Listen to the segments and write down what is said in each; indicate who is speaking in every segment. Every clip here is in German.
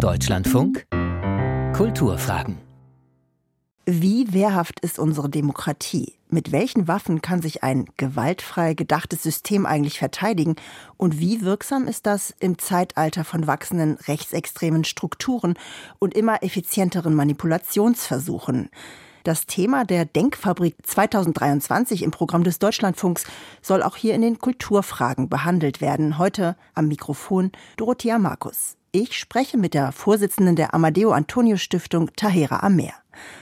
Speaker 1: Deutschlandfunk Kulturfragen.
Speaker 2: Wie wehrhaft ist unsere Demokratie? Mit welchen Waffen kann sich ein gewaltfrei gedachtes System eigentlich verteidigen? Und wie wirksam ist das im Zeitalter von wachsenden rechtsextremen Strukturen und immer effizienteren Manipulationsversuchen? Das Thema der Denkfabrik 2023 im Programm des Deutschlandfunks soll auch hier in den Kulturfragen behandelt werden. Heute am Mikrofon Dorothea Markus. Ich spreche mit der Vorsitzenden der Amadeo Antonio Stiftung, Tahera Amer.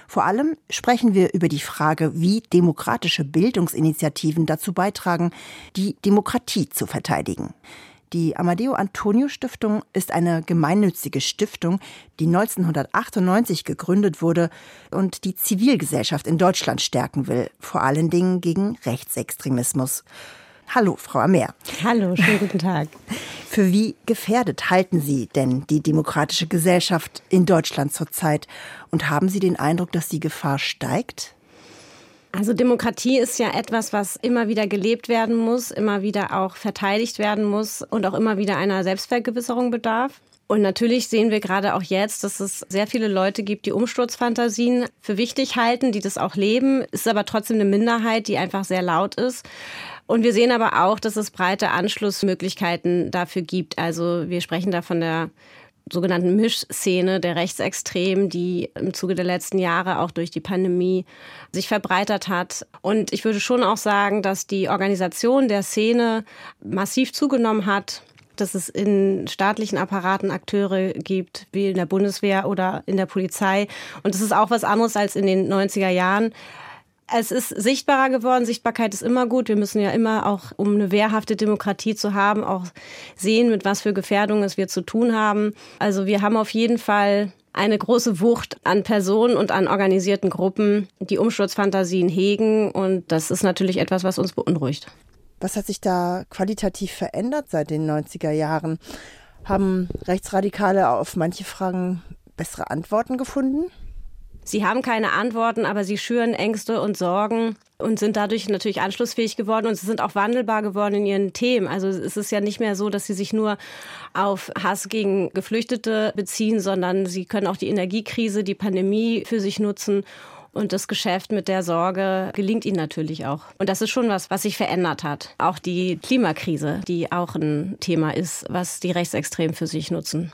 Speaker 2: Vor allem sprechen wir über die Frage, wie demokratische Bildungsinitiativen dazu beitragen, die Demokratie zu verteidigen. Die Amadeo Antonio Stiftung ist eine gemeinnützige Stiftung, die 1998 gegründet wurde und die Zivilgesellschaft in Deutschland stärken will, vor allen Dingen gegen Rechtsextremismus. Hallo, Frau Amer.
Speaker 3: Hallo, schönen guten Tag.
Speaker 2: Für wie gefährdet halten Sie denn die demokratische Gesellschaft in Deutschland zurzeit? Und haben Sie den Eindruck, dass die Gefahr steigt?
Speaker 3: Also Demokratie ist ja etwas, was immer wieder gelebt werden muss, immer wieder auch verteidigt werden muss und auch immer wieder einer Selbstvergewisserung bedarf. Und natürlich sehen wir gerade auch jetzt, dass es sehr viele Leute gibt, die Umsturzfantasien für wichtig halten, die das auch leben. Ist aber trotzdem eine Minderheit, die einfach sehr laut ist. Und wir sehen aber auch, dass es breite Anschlussmöglichkeiten dafür gibt. Also wir sprechen da von der sogenannten Mischszene der Rechtsextremen, die im Zuge der letzten Jahre auch durch die Pandemie sich verbreitert hat. Und ich würde schon auch sagen, dass die Organisation der Szene massiv zugenommen hat dass es in staatlichen Apparaten Akteure gibt, wie in der Bundeswehr oder in der Polizei. Und das ist auch was anderes als in den 90er Jahren. Es ist sichtbarer geworden. Sichtbarkeit ist immer gut. Wir müssen ja immer auch, um eine wehrhafte Demokratie zu haben, auch sehen, mit was für Gefährdungen es wir zu tun haben. Also wir haben auf jeden Fall eine große Wucht an Personen und an organisierten Gruppen, die Umsturzfantasien hegen. Und das ist natürlich etwas, was uns beunruhigt.
Speaker 2: Was hat sich da qualitativ verändert seit den 90er Jahren? Haben Rechtsradikale auf manche Fragen bessere Antworten gefunden?
Speaker 3: Sie haben keine Antworten, aber sie schüren Ängste und Sorgen und sind dadurch natürlich anschlussfähig geworden und sie sind auch wandelbar geworden in ihren Themen. Also es ist ja nicht mehr so, dass sie sich nur auf Hass gegen Geflüchtete beziehen, sondern sie können auch die Energiekrise, die Pandemie für sich nutzen. Und das Geschäft mit der Sorge gelingt ihnen natürlich auch. Und das ist schon was, was sich verändert hat. Auch die Klimakrise, die auch ein Thema ist, was die Rechtsextremen für sich nutzen.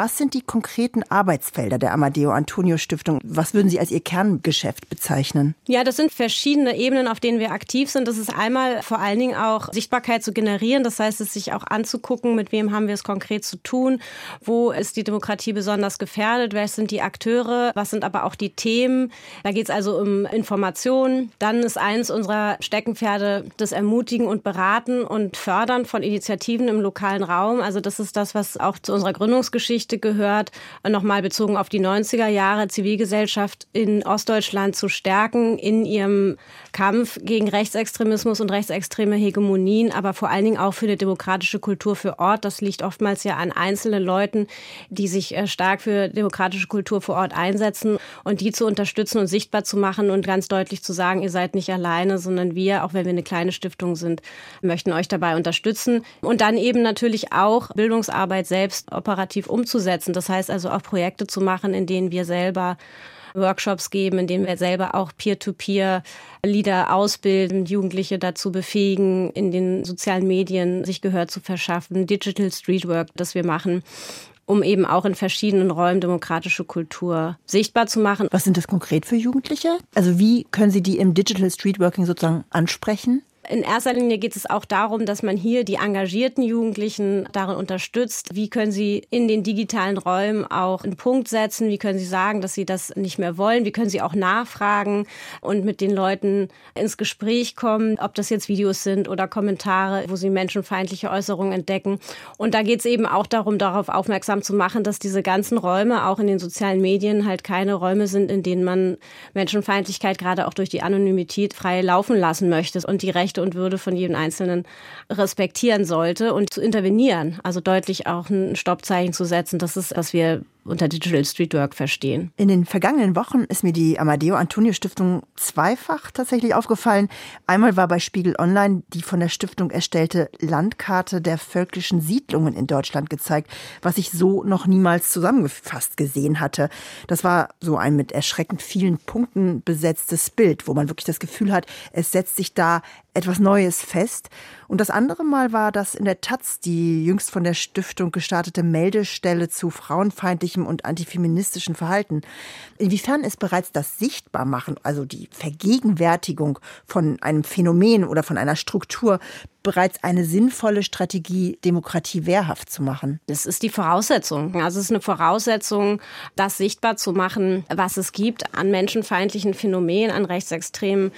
Speaker 2: Was sind die konkreten Arbeitsfelder der Amadeo Antonio Stiftung? Was würden Sie als Ihr Kerngeschäft bezeichnen?
Speaker 3: Ja, das sind verschiedene Ebenen, auf denen wir aktiv sind. Das ist einmal vor allen Dingen auch Sichtbarkeit zu generieren. Das heißt, es sich auch anzugucken, mit wem haben wir es konkret zu tun? Wo ist die Demokratie besonders gefährdet? Wer sind die Akteure? Was sind aber auch die Themen? Da geht es also um Informationen. Dann ist eins unserer Steckenpferde das Ermutigen und Beraten und Fördern von Initiativen im lokalen Raum. Also das ist das, was auch zu unserer Gründungsgeschichte Geschichte gehört, nochmal bezogen auf die 90er Jahre, Zivilgesellschaft in Ostdeutschland zu stärken in ihrem Kampf gegen Rechtsextremismus und rechtsextreme Hegemonien, aber vor allen Dingen auch für eine demokratische Kultur für Ort. Das liegt oftmals ja an einzelnen Leuten, die sich äh, stark für demokratische Kultur vor Ort einsetzen und die zu unterstützen und sichtbar zu machen und ganz deutlich zu sagen, ihr seid nicht alleine, sondern wir, auch wenn wir eine kleine Stiftung sind, möchten euch dabei unterstützen. Und dann eben natürlich auch Bildungsarbeit selbst operativ umzusetzen umzusetzen. Das heißt also auch Projekte zu machen, in denen wir selber Workshops geben, in denen wir selber auch Peer-to-Peer-Leader ausbilden, Jugendliche dazu befähigen, in den sozialen Medien sich Gehör zu verschaffen, Digital Streetwork, das wir machen um eben auch in verschiedenen Räumen demokratische Kultur sichtbar zu machen.
Speaker 2: Was sind das konkret für Jugendliche? Also wie können Sie die im Digital Streetworking sozusagen ansprechen?
Speaker 3: In erster Linie geht es auch darum, dass man hier die engagierten Jugendlichen darin unterstützt. Wie können sie in den digitalen Räumen auch einen Punkt setzen? Wie können sie sagen, dass sie das nicht mehr wollen? Wie können sie auch nachfragen und mit den Leuten ins Gespräch kommen, ob das jetzt Videos sind oder Kommentare, wo sie menschenfeindliche Äußerungen entdecken. Und da geht es eben auch darum, darauf aufmerksam zu machen, dass diese ganzen Räume auch in den sozialen Medien halt keine Räume sind, in denen man Menschenfeindlichkeit gerade auch durch die Anonymität frei laufen lassen möchte und die Rechte Rechte und Würde von jedem Einzelnen respektieren sollte und zu intervenieren, also deutlich auch ein Stoppzeichen zu setzen. Das ist, was wir unter Digital Street Work verstehen.
Speaker 2: In den vergangenen Wochen ist mir die Amadeo Antonio Stiftung zweifach tatsächlich aufgefallen. Einmal war bei Spiegel Online die von der Stiftung erstellte Landkarte der völkischen Siedlungen in Deutschland gezeigt, was ich so noch niemals zusammengefasst gesehen hatte. Das war so ein mit erschreckend vielen Punkten besetztes Bild, wo man wirklich das Gefühl hat, es setzt sich da etwas Neues fest. Und das andere Mal war das in der Taz, die jüngst von der Stiftung gestartete Meldestelle zu frauenfeindlichem und antifeministischem Verhalten. Inwiefern ist bereits das Sichtbarmachen, also die Vergegenwärtigung von einem Phänomen oder von einer Struktur bereits eine sinnvolle Strategie, Demokratie wehrhaft zu machen?
Speaker 3: Das ist die Voraussetzung. Also es ist eine Voraussetzung, das sichtbar zu machen, was es gibt an menschenfeindlichen Phänomenen, an rechtsextremen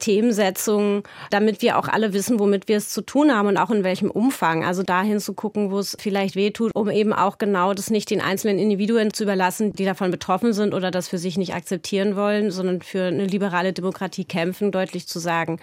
Speaker 3: Themensetzungen, damit wir auch alle wissen, womit wir es zu tun haben und auch in welchem Umfang. Also dahin zu gucken, wo es vielleicht wehtut, um eben auch genau das nicht den einzelnen Individuen zu überlassen, die davon betroffen sind oder das für sich nicht akzeptieren wollen, sondern für eine liberale Demokratie kämpfen, deutlich zu sagen,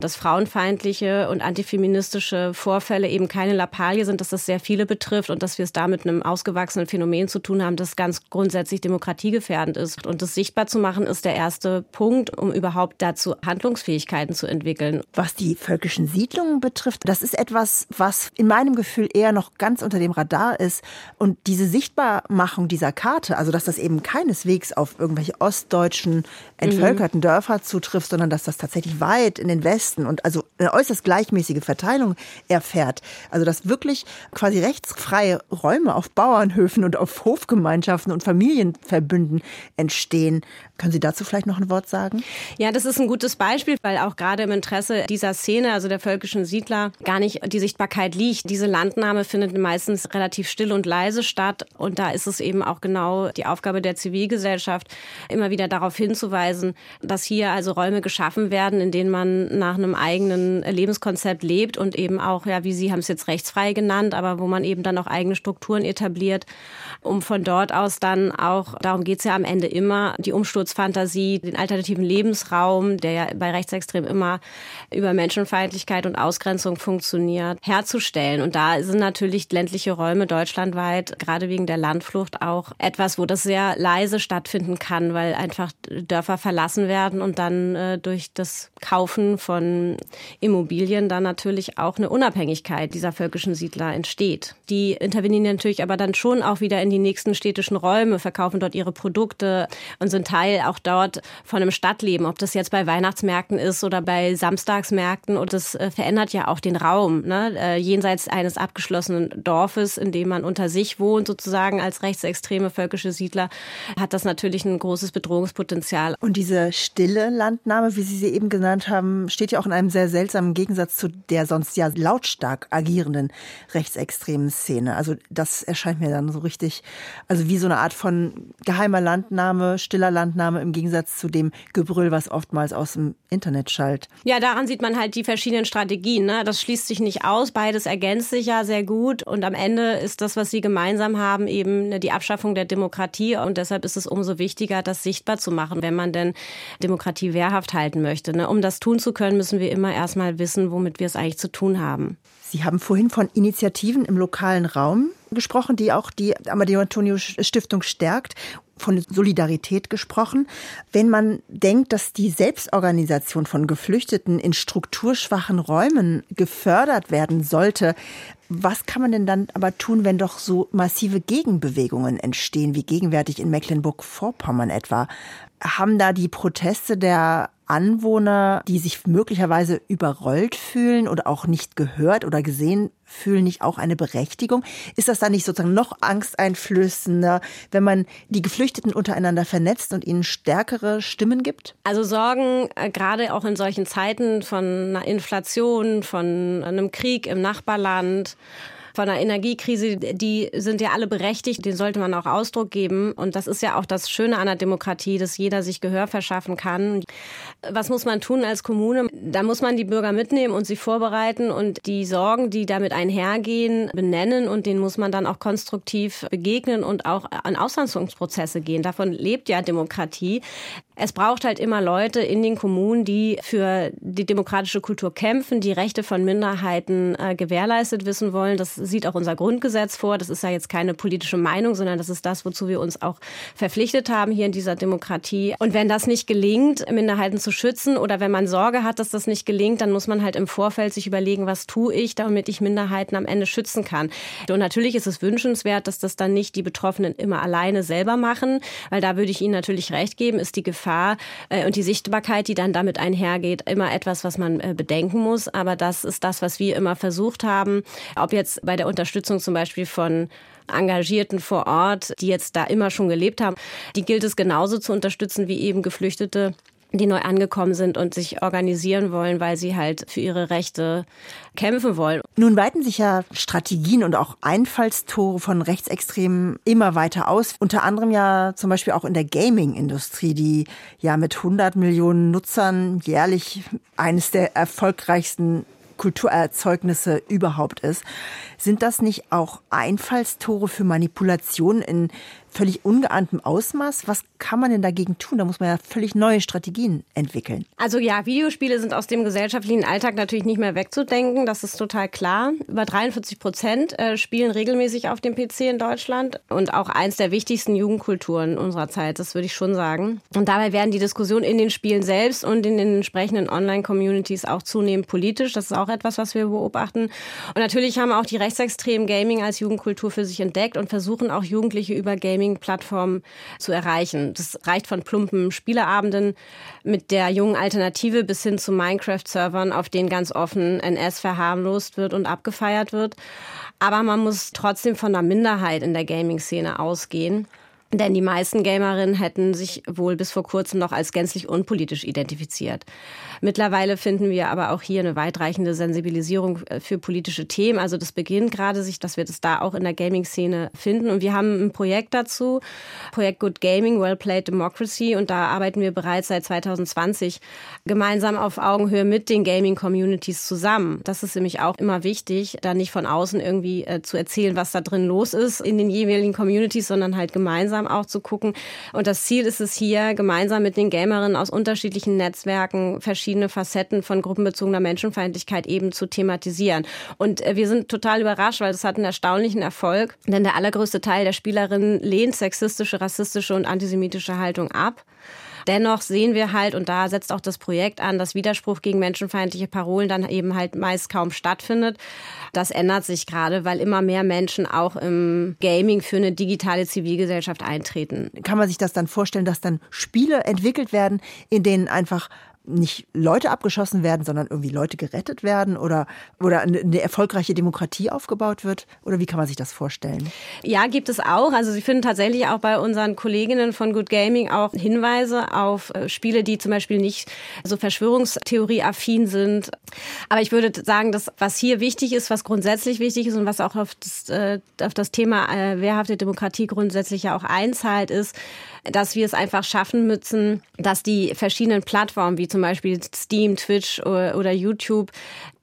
Speaker 3: dass frauenfeindliche und antifeministische Vorfälle eben keine Lappalie sind, dass das sehr viele betrifft und dass wir es da mit einem ausgewachsenen Phänomen zu tun haben, das ganz grundsätzlich demokratiegefährdend ist. Und das sichtbar zu machen, ist der erste Punkt, um überhaupt dazu Handlungsfähigkeiten zu entwickeln.
Speaker 2: Was die völkischen Siedlungen betrifft, das ist etwas, was in meinem Gefühl eher noch ganz unter dem Radar ist. Und diese Sichtbarmachung dieser Karte, also dass das eben keineswegs auf irgendwelche ostdeutschen entvölkerten mhm. Dörfer zutrifft, sondern dass das tatsächlich weit in den Westen und also eine äußerst gleichmäßige Verteilung erfährt. Also dass wirklich quasi rechtsfreie Räume auf Bauernhöfen und auf Hofgemeinschaften und Familienverbünden entstehen. Können Sie dazu vielleicht noch ein Wort sagen?
Speaker 3: Ja, das ist ein gutes Beispiel, weil auch gerade im Interesse dieser Szene, also der völkischen Siedler, gar nicht die Sichtbarkeit liegt. Diese Landnahme findet meistens relativ still und leise statt. Und da ist es eben auch genau die Aufgabe der Zivilgesellschaft, immer wieder darauf hinzuweisen, dass hier also Räume geschaffen werden, in denen man nach einem eigenen Lebenskonzept lebt und eben auch, ja, wie Sie haben es jetzt rechtsfrei genannt, aber wo man eben dann auch eigene Strukturen etabliert, um von dort aus dann auch, darum geht es ja am Ende immer, die Umsturz Zukunftsfantasie, den alternativen Lebensraum, der ja bei Rechtsextremen immer über Menschenfeindlichkeit und Ausgrenzung funktioniert, herzustellen. Und da sind natürlich ländliche Räume deutschlandweit, gerade wegen der Landflucht, auch etwas, wo das sehr leise stattfinden kann, weil einfach Dörfer verlassen werden und dann äh, durch das Kaufen von Immobilien dann natürlich auch eine Unabhängigkeit dieser völkischen Siedler entsteht. Die intervenieren natürlich aber dann schon auch wieder in die nächsten städtischen Räume, verkaufen dort ihre Produkte und sind Teil auch dort von einem Stadtleben, ob das jetzt bei Weihnachtsmärkten ist oder bei Samstagsmärkten. Und das äh, verändert ja auch den Raum, ne? Äh, jenseits eines abgeschlossenen Dorfes, in dem man unter sich wohnt, sozusagen als rechtsextreme völkische Siedler, hat das natürlich ein großes Bedrohungspotenzial.
Speaker 2: Und diese stille Landnahme, wie Sie sie eben genannt haben, steht ja auch in einem sehr seltsamen Gegensatz zu der sonst ja lautstark agierenden rechtsextremen Szene. Also das erscheint mir dann so richtig, also wie so eine Art von geheimer Landnahme, stiller Landnahme im Gegensatz zu dem Gebrüll, was oftmals aus dem Internet schallt.
Speaker 3: Ja, daran sieht man halt die verschiedenen Strategien. Ne? Das schließt sich nicht aus. Beides ergänzt sich ja sehr gut. Und am Ende ist das, was sie gemeinsam haben, eben ne, die Abschaffung der Demokratie. Und deshalb ist es umso wichtiger, das sichtbar zu machen, wenn man denn Demokratie wehrhaft halten möchte. Ne? Um das tun zu können, müssen wir immer erstmal wissen, womit wir es eigentlich zu tun haben.
Speaker 2: Sie haben vorhin von Initiativen im lokalen Raum gesprochen, die auch die Amadeo Antonio Stiftung stärkt von Solidarität gesprochen. Wenn man denkt, dass die Selbstorganisation von Geflüchteten in strukturschwachen Räumen gefördert werden sollte, was kann man denn dann aber tun, wenn doch so massive Gegenbewegungen entstehen, wie gegenwärtig in Mecklenburg-Vorpommern etwa? Haben da die Proteste der Anwohner, die sich möglicherweise überrollt fühlen oder auch nicht gehört oder gesehen fühlen, nicht auch eine Berechtigung? Ist das dann nicht sozusagen noch angsteinflößender, wenn man die Geflüchteten untereinander vernetzt und ihnen stärkere Stimmen gibt?
Speaker 3: Also Sorgen, äh, gerade auch in solchen Zeiten von einer Inflation, von einem Krieg im Nachbarland, von der Energiekrise, die sind ja alle berechtigt, den sollte man auch Ausdruck geben. Und das ist ja auch das Schöne an der Demokratie, dass jeder sich Gehör verschaffen kann. Was muss man tun als Kommune? Da muss man die Bürger mitnehmen und sie vorbereiten und die Sorgen, die damit einhergehen, benennen und denen muss man dann auch konstruktiv begegnen und auch an Auslandsprozesse gehen. Davon lebt ja Demokratie. Es braucht halt immer Leute in den Kommunen, die für die demokratische Kultur kämpfen, die Rechte von Minderheiten äh, gewährleistet wissen wollen. Das sieht auch unser Grundgesetz vor. Das ist ja jetzt keine politische Meinung, sondern das ist das, wozu wir uns auch verpflichtet haben hier in dieser Demokratie. Und wenn das nicht gelingt, Minderheiten zu schützen oder wenn man Sorge hat, dass das nicht gelingt, dann muss man halt im Vorfeld sich überlegen, was tue ich, damit ich Minderheiten am Ende schützen kann. Und natürlich ist es wünschenswert, dass das dann nicht die Betroffenen immer alleine selber machen, weil da würde ich Ihnen natürlich recht geben, ist die Gefahr, äh, und die Sichtbarkeit, die dann damit einhergeht, immer etwas, was man äh, bedenken muss. Aber das ist das, was wir immer versucht haben, ob jetzt bei der Unterstützung zum Beispiel von Engagierten vor Ort, die jetzt da immer schon gelebt haben, die gilt es genauso zu unterstützen wie eben Geflüchtete die neu angekommen sind und sich organisieren wollen, weil sie halt für ihre Rechte kämpfen wollen.
Speaker 2: Nun weiten sich ja Strategien und auch Einfallstore von Rechtsextremen immer weiter aus. Unter anderem ja zum Beispiel auch in der Gaming-Industrie, die ja mit 100 Millionen Nutzern jährlich eines der erfolgreichsten Kulturerzeugnisse überhaupt ist. Sind das nicht auch Einfallstore für Manipulationen in völlig ungeahntem Ausmaß. Was kann man denn dagegen tun? Da muss man ja völlig neue Strategien entwickeln.
Speaker 3: Also ja, Videospiele sind aus dem gesellschaftlichen Alltag natürlich nicht mehr wegzudenken. Das ist total klar. Über 43 Prozent äh, spielen regelmäßig auf dem PC in Deutschland und auch eins der wichtigsten Jugendkulturen unserer Zeit. Das würde ich schon sagen. Und dabei werden die Diskussionen in den Spielen selbst und in den entsprechenden Online-Communities auch zunehmend politisch. Das ist auch etwas, was wir beobachten. Und natürlich haben auch die rechtsextremen Gaming als Jugendkultur für sich entdeckt und versuchen auch Jugendliche über Gaming Streaming-Plattformen zu erreichen. Das reicht von plumpen Spieleabenden mit der jungen Alternative bis hin zu Minecraft-Servern, auf denen ganz offen NS verharmlost wird und abgefeiert wird. Aber man muss trotzdem von einer Minderheit in der Gaming-Szene ausgehen. Denn die meisten Gamerinnen hätten sich wohl bis vor kurzem noch als gänzlich unpolitisch identifiziert. Mittlerweile finden wir aber auch hier eine weitreichende Sensibilisierung äh, für politische Themen. Also das beginnt gerade sich, dass wir das da auch in der Gaming-Szene finden. Und wir haben ein Projekt dazu, Projekt Good Gaming, Well Played Democracy. Und da arbeiten wir bereits seit 2020 gemeinsam auf Augenhöhe mit den Gaming-Communities zusammen. Das ist nämlich auch immer wichtig, da nicht von außen irgendwie äh, zu erzählen, was da drin los ist in den jeweiligen Communities, sondern halt gemeinsam auch zu gucken. Und das Ziel ist es hier, gemeinsam mit den Gamerinnen aus unterschiedlichen Netzwerken verschiedene verschiedene Facetten von gruppenbezogener Menschenfeindlichkeit eben zu thematisieren. Und äh, wir sind total überrascht, weil das hat einen erstaunlichen Erfolg, denn der allergrößte Teil der Spielerinnen lehnt sexistische, rassistische und antisemitische Haltung ab. Dennoch sehen wir halt, und da setzt auch das Projekt an, dass Widerspruch gegen menschenfeindliche Parolen dann eben halt meist kaum stattfindet. Das ändert sich gerade, weil immer mehr Menschen auch im Gaming für eine digitale Zivilgesellschaft eintreten.
Speaker 2: Kann man sich das dann vorstellen, dass dann Spiele entwickelt werden, in denen einfach nicht Leute abgeschossen werden, sondern irgendwie Leute gerettet werden oder, oder eine erfolgreiche Demokratie aufgebaut wird? Oder wie kann man sich das vorstellen?
Speaker 3: Ja, gibt es auch. Also Sie finden tatsächlich auch bei unseren Kolleginnen von Good Gaming auch Hinweise auf äh, Spiele, die zum Beispiel nicht so Verschwörungstheorie-affin sind. Aber ich würde sagen, dass was hier wichtig ist, was grundsätzlich wichtig ist und was auch auf das, äh, auf das Thema äh, wehrhafte Demokratie grundsätzlich ja auch einzahlt, ist, dass wir es einfach schaffen müssen, dass die verschiedenen Plattformen wie zum Beispiel Steam, Twitch oder YouTube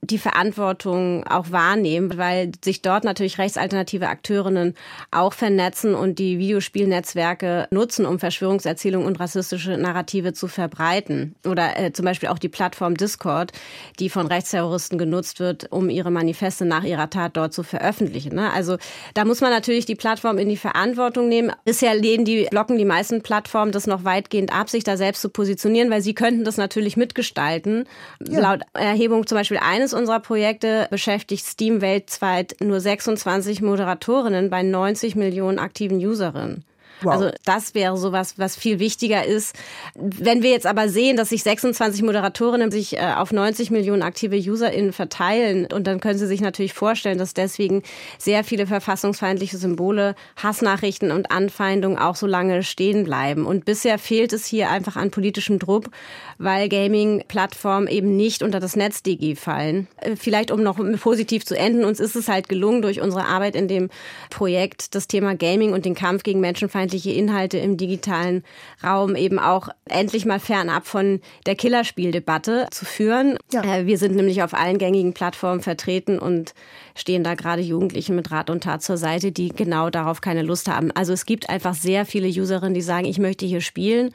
Speaker 3: die Verantwortung auch wahrnehmen, weil sich dort natürlich rechtsalternative Akteurinnen auch vernetzen und die Videospielnetzwerke nutzen, um Verschwörungserzählungen und rassistische Narrative zu verbreiten. Oder äh, zum Beispiel auch die Plattform Discord, die von Rechtsterroristen genutzt wird, um ihre Manifeste nach ihrer Tat dort zu veröffentlichen. Ne? Also da muss man natürlich die Plattform in die Verantwortung nehmen. Bisher lehnen die blocken die meisten Plattformen das noch weitgehend ab, sich da selbst zu positionieren, weil sie könnten das natürlich mitgestalten. Ja. Laut Erhebung zum Beispiel eines eines unserer Projekte beschäftigt Steam weltweit nur 26 Moderatorinnen bei 90 Millionen aktiven Userinnen. Wow. Also das wäre sowas, was viel wichtiger ist. Wenn wir jetzt aber sehen, dass sich 26 Moderatorinnen sich äh, auf 90 Millionen aktive UserInnen verteilen und dann können Sie sich natürlich vorstellen, dass deswegen sehr viele verfassungsfeindliche Symbole, Hassnachrichten und Anfeindungen auch so lange stehen bleiben. Und bisher fehlt es hier einfach an politischem Druck, weil Gaming-Plattformen eben nicht unter das NetzDG fallen. Äh, vielleicht um noch positiv zu enden, uns ist es halt gelungen, durch unsere Arbeit in dem Projekt das Thema Gaming und den Kampf gegen Menschenfeindlichkeit menschenfeindliche Inhalte im digitalen Raum eben auch endlich mal fernab von der Killerspieldebatte zu führen. Ja. Äh, wir sind nämlich auf allen gängigen Plattformen vertreten und stehen da gerade Jugendlichen mit Rat und Tat zur Seite, die genau darauf keine Lust haben. Also es gibt einfach sehr viele Userinnen, die sagen, ich möchte hier spielen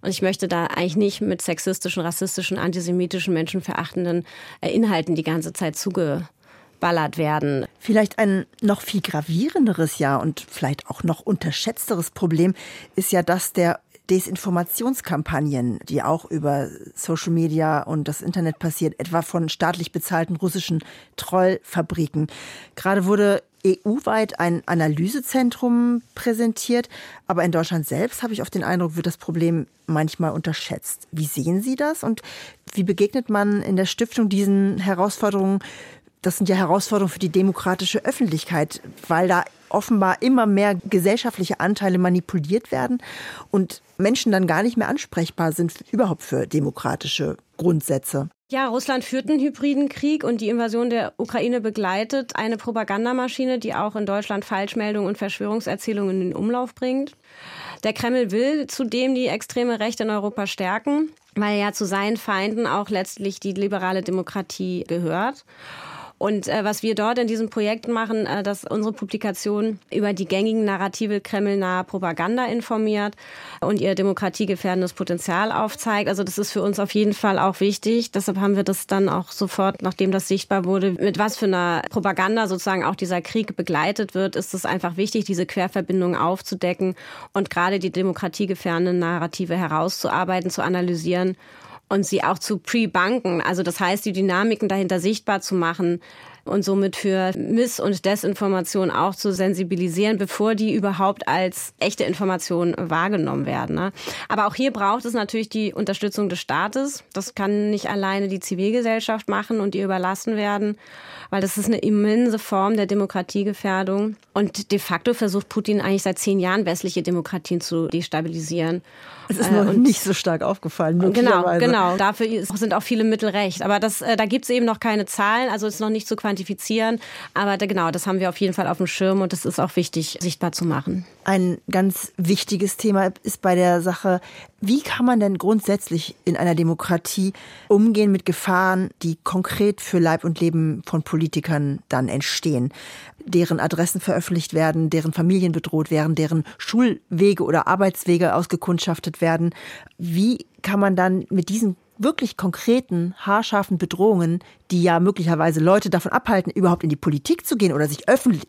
Speaker 3: Und ich möchte da eigentlich nicht mit sexistischen, rassistischen, antisemitischen, menschenverachtenden äh, Inhalten die ganze Zeit zugeballert werden.
Speaker 2: Vielleicht ein noch viel gravierenderes ja und vielleicht auch noch unterschätzteres Problem ist ja das der Desinformationskampagnen, die auch über Social Media und das Internet passiert, etwa von staatlich bezahlten russischen Trollfabriken. Gerade wurde EU-weit ein Analysezentrum präsentiert, aber in Deutschland selbst habe ich oft den Eindruck, wird das Problem manchmal unterschätzt. Wie sehen Sie das und wie begegnet man in der Stiftung diesen Herausforderungen? Das sind ja Herausforderungen für die demokratische Öffentlichkeit, weil da offenbar immer mehr gesellschaftliche Anteile manipuliert werden und Menschen dann gar nicht mehr ansprechbar sind überhaupt für demokratische Grundsätze.
Speaker 3: Ja, Russland führt einen hybriden Krieg und die Invasion der Ukraine begleitet eine Propagandamaschine, die auch in Deutschland Falschmeldungen und Verschwörungserzählungen in den Umlauf bringt. Der Kreml will zudem die extreme Rechte in Europa stärken, weil ja zu seinen Feinden auch letztlich die liberale Demokratie gehört. Und äh, was wir dort in diesem Projekt machen, äh, dass unsere Publikation über die gängigen Narrative kremlnahe Propaganda informiert und ihr demokratiegefährdendes Potenzial aufzeigt. Also das ist für uns auf jeden Fall auch wichtig. Deshalb haben wir das dann auch sofort, nachdem das sichtbar wurde, mit was für einer Propaganda sozusagen auch dieser Krieg begleitet wird, ist es einfach wichtig, diese Querverbindungen aufzudecken und gerade die demokratiegefährdenden Narrative herauszuarbeiten, zu analysieren und sie auch zu pre-banken, also das heißt, die Dynamiken dahinter sichtbar zu machen, und somit für Miss- und Desinformation auch zu sensibilisieren, bevor die überhaupt als echte Information wahrgenommen werden. Ne? Aber auch hier braucht es natürlich die Unterstützung des Staates. Das kann nicht alleine die Zivilgesellschaft machen und ihr überlassen werden, weil das ist eine immense Form der Demokratiegefährdung. Und de facto versucht Putin eigentlich seit zehn Jahren westliche Demokratien zu destabilisieren.
Speaker 2: Es ist noch äh, nicht so stark aufgefallen.
Speaker 3: Genau, genau. Dafür sind auch viele Mittel recht. Aber das, äh, da gibt es eben noch keine Zahlen, also ist noch nicht zu quantifizieren quantifizieren. Aber da, genau, das haben wir auf jeden Fall auf dem Schirm und das ist auch wichtig, sichtbar zu machen.
Speaker 2: Ein ganz wichtiges Thema ist bei der Sache, wie kann man denn grundsätzlich in einer Demokratie umgehen mit Gefahren, die konkret für Leib und Leben von Politikern dann entstehen? Deren Adressen veröffentlicht werden, deren Familien bedroht werden, deren Schulwege oder Arbeitswege ausgekundschaftet werden. Wie kann man dann mit diesen wirklich konkreten, haarscharfen Bedrohungen die ja möglicherweise Leute davon abhalten, überhaupt in die Politik zu gehen oder sich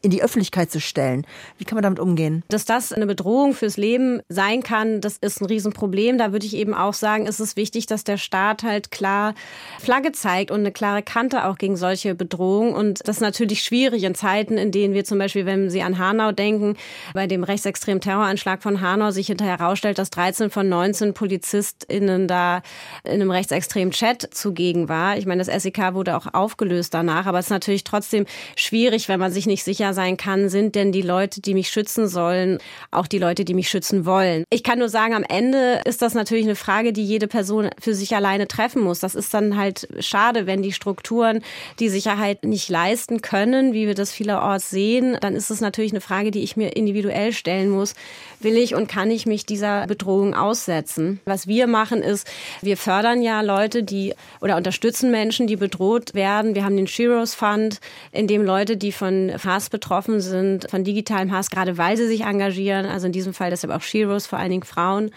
Speaker 2: in die Öffentlichkeit zu stellen. Wie kann man damit umgehen?
Speaker 3: Dass das eine Bedrohung fürs Leben sein kann, das ist ein Riesenproblem. Da würde ich eben auch sagen, ist es wichtig, dass der Staat halt klar Flagge zeigt und eine klare Kante auch gegen solche Bedrohungen. Und das ist natürlich schwierig in Zeiten, in denen wir zum Beispiel, wenn Sie an Hanau denken, bei dem rechtsextremen Terroranschlag von Hanau sich hinterher herausstellt, dass 13 von 19 PolizistInnen da in einem rechtsextremen Chat zugegen war. Ich meine, das SEK wurde wurde auch aufgelöst danach. Aber es ist natürlich trotzdem schwierig, wenn man sich nicht sicher sein kann, sind denn die Leute, die mich schützen sollen, auch die Leute, die mich schützen wollen. Ich kann nur sagen, am Ende ist das natürlich eine Frage, die jede Person für sich alleine treffen muss. Das ist dann halt schade, wenn die Strukturen die Sicherheit nicht leisten können, wie wir das vielerorts sehen. Dann ist es natürlich eine Frage, die ich mir individuell stellen muss. Will ich und kann ich mich dieser Bedrohung aussetzen? Was wir machen ist, wir fördern ja Leute, die oder unterstützen Menschen, die bedroht bedroht werden. Wir haben den Sheroes Fund, in dem Leute, die von Hass betroffen sind, von digitalem Hass, gerade weil sie sich engagieren, also in diesem Fall deshalb auch Sheroes, vor allen Dingen Frauen,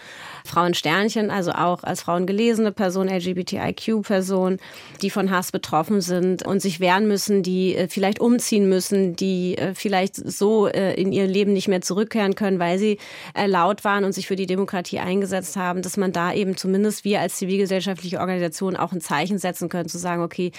Speaker 3: Frauensternchen, also auch als Frauen gelesene Person, LGBTIQ-Person, die von Hass betroffen sind und sich wehren müssen, die äh, vielleicht umziehen müssen, die äh, vielleicht so äh, in ihr Leben nicht mehr zurückkehren können, weil sie laut waren und sich für die Demokratie eingesetzt haben, dass man da eben zumindest wir als zivilgesellschaftliche Organisation auch ein Zeichen setzen können, zu sagen, okay,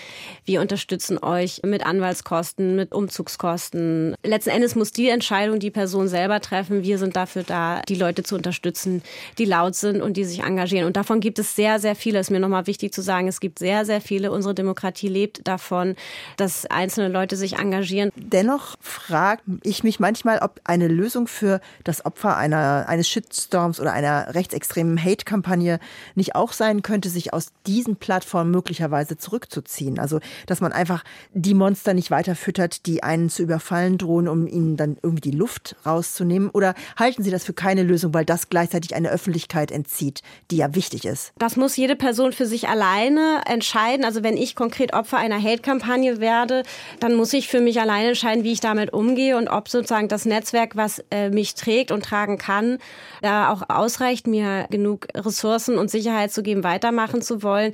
Speaker 3: wir unterstützen euch mit Anwaltskosten, mit Umzugskosten. Letzten Endes muss die Entscheidung die Person selber treffen. Wir sind dafür da, die Leute zu unterstützen, die laut sind und die sich engagieren. Und davon gibt es sehr, sehr viele. Es ist mir nochmal wichtig zu sagen, es gibt sehr, sehr viele. Unsere Demokratie lebt davon, dass einzelne Leute sich engagieren.
Speaker 2: Dennoch frage ich mich manchmal, ob eine Lösung für das Opfer einer, eines Shitstorms oder einer rechtsextremen Hate-Kampagne nicht auch sein könnte, sich aus diesen Plattformen möglicherweise zurückzuziehen. Also, dass man einfach die Monster nicht weiter füttert, die einen zu überfallen drohen, um ihnen dann irgendwie die Luft rauszunehmen? Oder halten Sie das für keine Lösung, weil das gleichzeitig eine Öffentlichkeit entzieht, die ja wichtig ist?
Speaker 3: Das muss jede Person für sich alleine entscheiden. Also, wenn ich konkret Opfer einer Hate-Kampagne werde, dann muss ich für mich alleine entscheiden, wie ich damit umgehe und ob sozusagen das Netzwerk, was äh, mich trägt und tragen kann, da auch ausreicht, mir genug Ressourcen und Sicherheit zu geben, weitermachen zu wollen.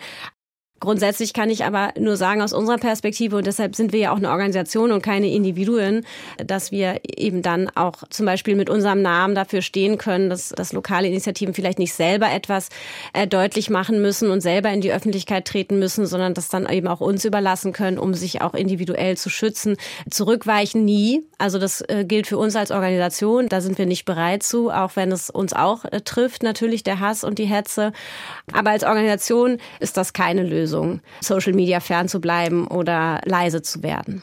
Speaker 3: Grundsätzlich kann ich aber nur sagen, aus unserer Perspektive, und deshalb sind wir ja auch eine Organisation und keine Individuen, dass wir eben dann auch zum Beispiel mit unserem Namen dafür stehen können, dass, dass lokale Initiativen vielleicht nicht selber etwas äh, deutlich machen müssen und selber in die Öffentlichkeit treten müssen, sondern das dann eben auch uns überlassen können, um sich auch individuell zu schützen. Zurückweichen nie. Also das äh, gilt für uns als Organisation. Da sind wir nicht bereit zu, auch wenn es uns auch äh, trifft, natürlich der Hass und die Hetze. Aber als Organisation ist das keine Lösung. Lösung, Social Media fernzubleiben oder leise zu werden.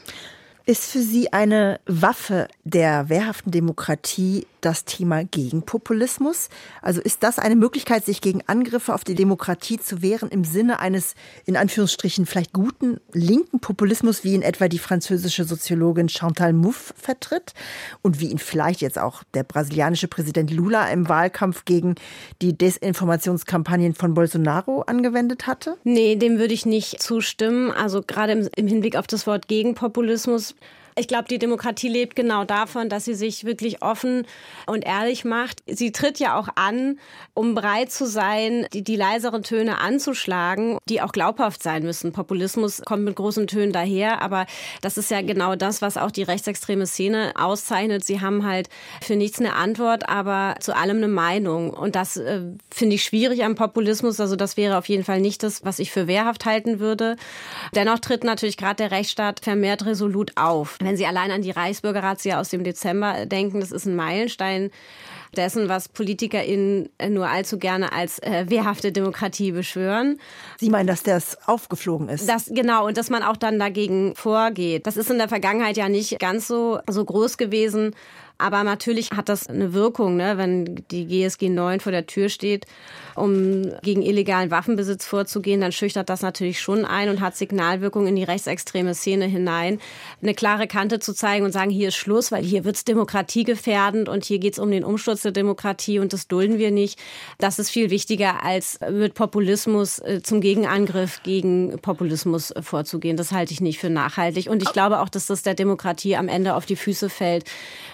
Speaker 2: Ist für Sie eine Waffe der wehrhaften Demokratie das Thema Gegenpopulismus? Also ist das eine Möglichkeit, sich gegen Angriffe auf die Demokratie zu wehren im Sinne eines in Anführungsstrichen vielleicht guten linken Populismus, wie ihn etwa die französische Soziologin Chantal Mouffe vertritt und wie ihn vielleicht jetzt auch der brasilianische Präsident Lula im Wahlkampf gegen die Desinformationskampagnen von Bolsonaro angewendet hatte?
Speaker 3: Nee, dem würde ich nicht zustimmen. Also gerade im, Hinblick auf das Wort Gegenpopulismus ich glaube, die Demokratie lebt genau davon, dass sie sich wirklich offen und ehrlich macht. Sie tritt ja auch an, um bereit zu sein, die, die leiseren Töne anzuschlagen, die auch glaubhaft sein müssen. Populismus kommt mit großen Tönen daher, aber das ist ja genau das, was auch die rechtsextreme Szene auszeichnet. Sie haben halt für nichts eine Antwort, aber zu allem eine Meinung. Und das äh, finde ich schwierig am Populismus. Also das wäre auf jeden Fall nicht das, was ich für wehrhaft halten würde. Dennoch tritt natürlich gerade der Rechtsstaat vermehrt resolut auf. Wenn Sie allein an die Reichsbürgerrazzia aus dem Dezember denken, das ist ein Meilenstein dessen, was PolitikerInnen nur allzu gerne als äh, wehrhafte Demokratie beschwören.
Speaker 2: Sie meinen, dass das aufgeflogen ist?
Speaker 3: Das, genau, und dass man auch dann dagegen vorgeht. Das ist in der Vergangenheit ja nicht ganz so, so groß gewesen. Aber natürlich hat das eine Wirkung, ne, wenn die GSG 9 vor der Tür steht, um gegen illegalen Waffenbesitz vorzugehen, dann schüchtert das natürlich schon ein und hat Signalwirkung in die rechtsextreme Szene hinein. Eine klare Kante zu zeigen und sagen, hier ist Schluss, weil hier wird's demokratiegefährdend und hier geht's um den Umsturz der Demokratie und das dulden wir nicht. Das ist viel wichtiger, als mit Populismus äh, zum Gegenangriff gegen Populismus äh, vorzugehen. Das halte ich nicht für nachhaltig. Und ich glaube auch, dass das der Demokratie am Ende auf die Füße fällt,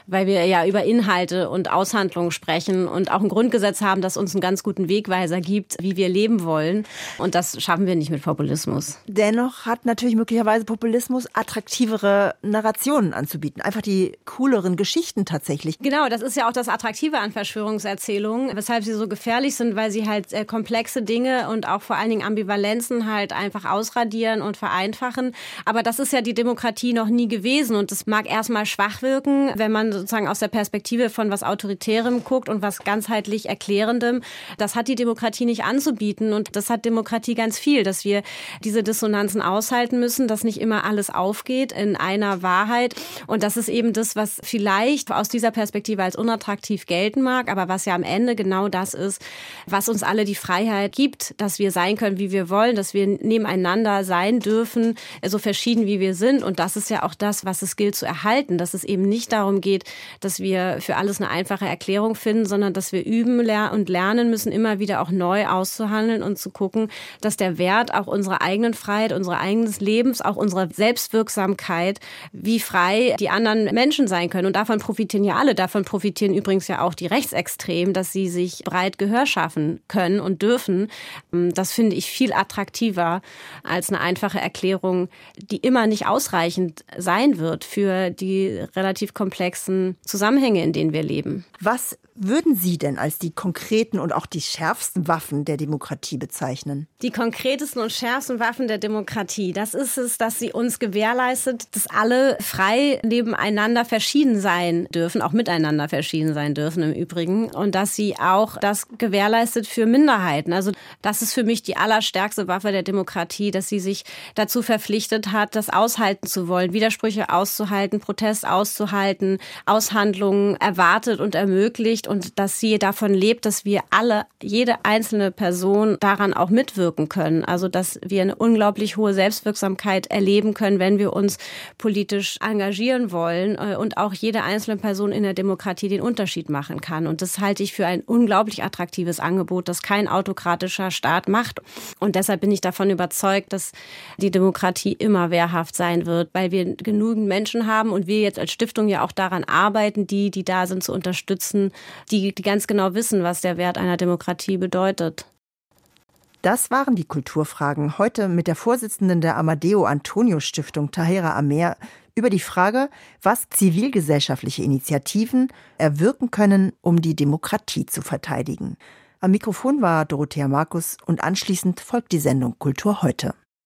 Speaker 3: weil wir ja über Inhalte und Aushandlungen sprechen und auch ein Grundgesetz haben, das uns einen ganz guten Wegweiser gibt, wie wir leben wollen. Und das schaffen wir nicht mit Populismus.
Speaker 2: Dennoch hat natürlich möglicherweise Populismus attraktivere Narrationen anzubieten. Einfach die cooleren Geschichten tatsächlich.
Speaker 3: Genau, das ist ja auch das Attraktive an Verschwörungserzählungen, weshalb sie so gefährlich sind, weil sie halt äh, komplexe Dinge und auch vor allen Dingen Ambivalenzen halt einfach ausradieren und vereinfachen. Aber das ist ja die Demokratie noch nie gewesen und das mag erstmal schwach wirken, wenn man sozusagen aus der Perspektive von was Autoritärem guckt und was ganzheitlich Erklärendem. Das hat die Demokratie nicht anzubieten und das hat Demokratie ganz viel, dass wir diese Dissonanzen aushalten müssen, dass nicht immer alles aufgeht in einer Wahrheit und das ist eben das, was vielleicht aus dieser Perspektive als unattraktiv gelten mag, aber was ja am Ende genau das ist, was uns alle die Freiheit gibt, dass wir sein können, wie wir wollen, dass wir nebeneinander sein dürfen, so verschieden wie wir sind und das ist ja auch das, was es gilt zu erhalten, dass es eben nicht darum geht, dass wir für alles eine einfache Erklärung finden, sondern dass wir üben und lernen müssen, immer wieder auch neu auszuhandeln und zu gucken, dass der Wert auch unserer eigenen Freiheit, unseres eigenen Lebens, auch unserer Selbstwirksamkeit, wie frei die anderen Menschen sein können. Und davon profitieren ja alle. Davon profitieren übrigens ja auch die Rechtsextremen, dass sie sich breit Gehör schaffen können und dürfen. Das finde ich viel attraktiver als eine einfache Erklärung, die immer nicht ausreichend sein wird für die relativ komplexen Zusammenhänge, in denen wir leben.
Speaker 2: Was würden Sie denn als die konkreten und auch die schärfsten Waffen der Demokratie bezeichnen?
Speaker 3: Die konkretesten und schärfsten Waffen der Demokratie, das ist es, dass sie uns gewährleistet, dass alle frei nebeneinander verschieden sein dürfen, auch miteinander verschieden sein dürfen im Übrigen. Und dass sie auch das gewährleistet für Minderheiten. Also das ist für mich die allerstärkste Waffe der Demokratie, dass sie sich dazu verpflichtet hat, das aushalten zu wollen, Widersprüche auszuhalten, Protest auszuhalten, aus Aushandlungen erwartet und ermöglicht und dass sie davon lebt, dass wir alle, jede einzelne Person daran auch mitwirken können. Also dass wir eine unglaublich hohe Selbstwirksamkeit erleben können, wenn wir uns politisch engagieren wollen äh, und auch jede einzelne Person in der Demokratie den Unterschied machen kann. Und das halte ich für ein unglaublich attraktives Angebot, das kein autokratischer Staat macht. Und deshalb bin ich davon überzeugt, dass die Demokratie immer wehrhaft sein wird, weil wir genügend Menschen haben und wir jetzt als Stiftung ja auch daran arbeiten, die, die da sind, zu unterstützen, die, die ganz genau wissen, was der Wert einer Demokratie bedeutet.
Speaker 2: Das waren die Kulturfragen heute mit der Vorsitzenden der Amadeo Antonio Stiftung, Tahira Amer, über die Frage, was zivilgesellschaftliche Initiativen erwirken können, um die Demokratie zu verteidigen. Am Mikrofon war Dorothea Markus und anschließend folgt die Sendung Kultur heute.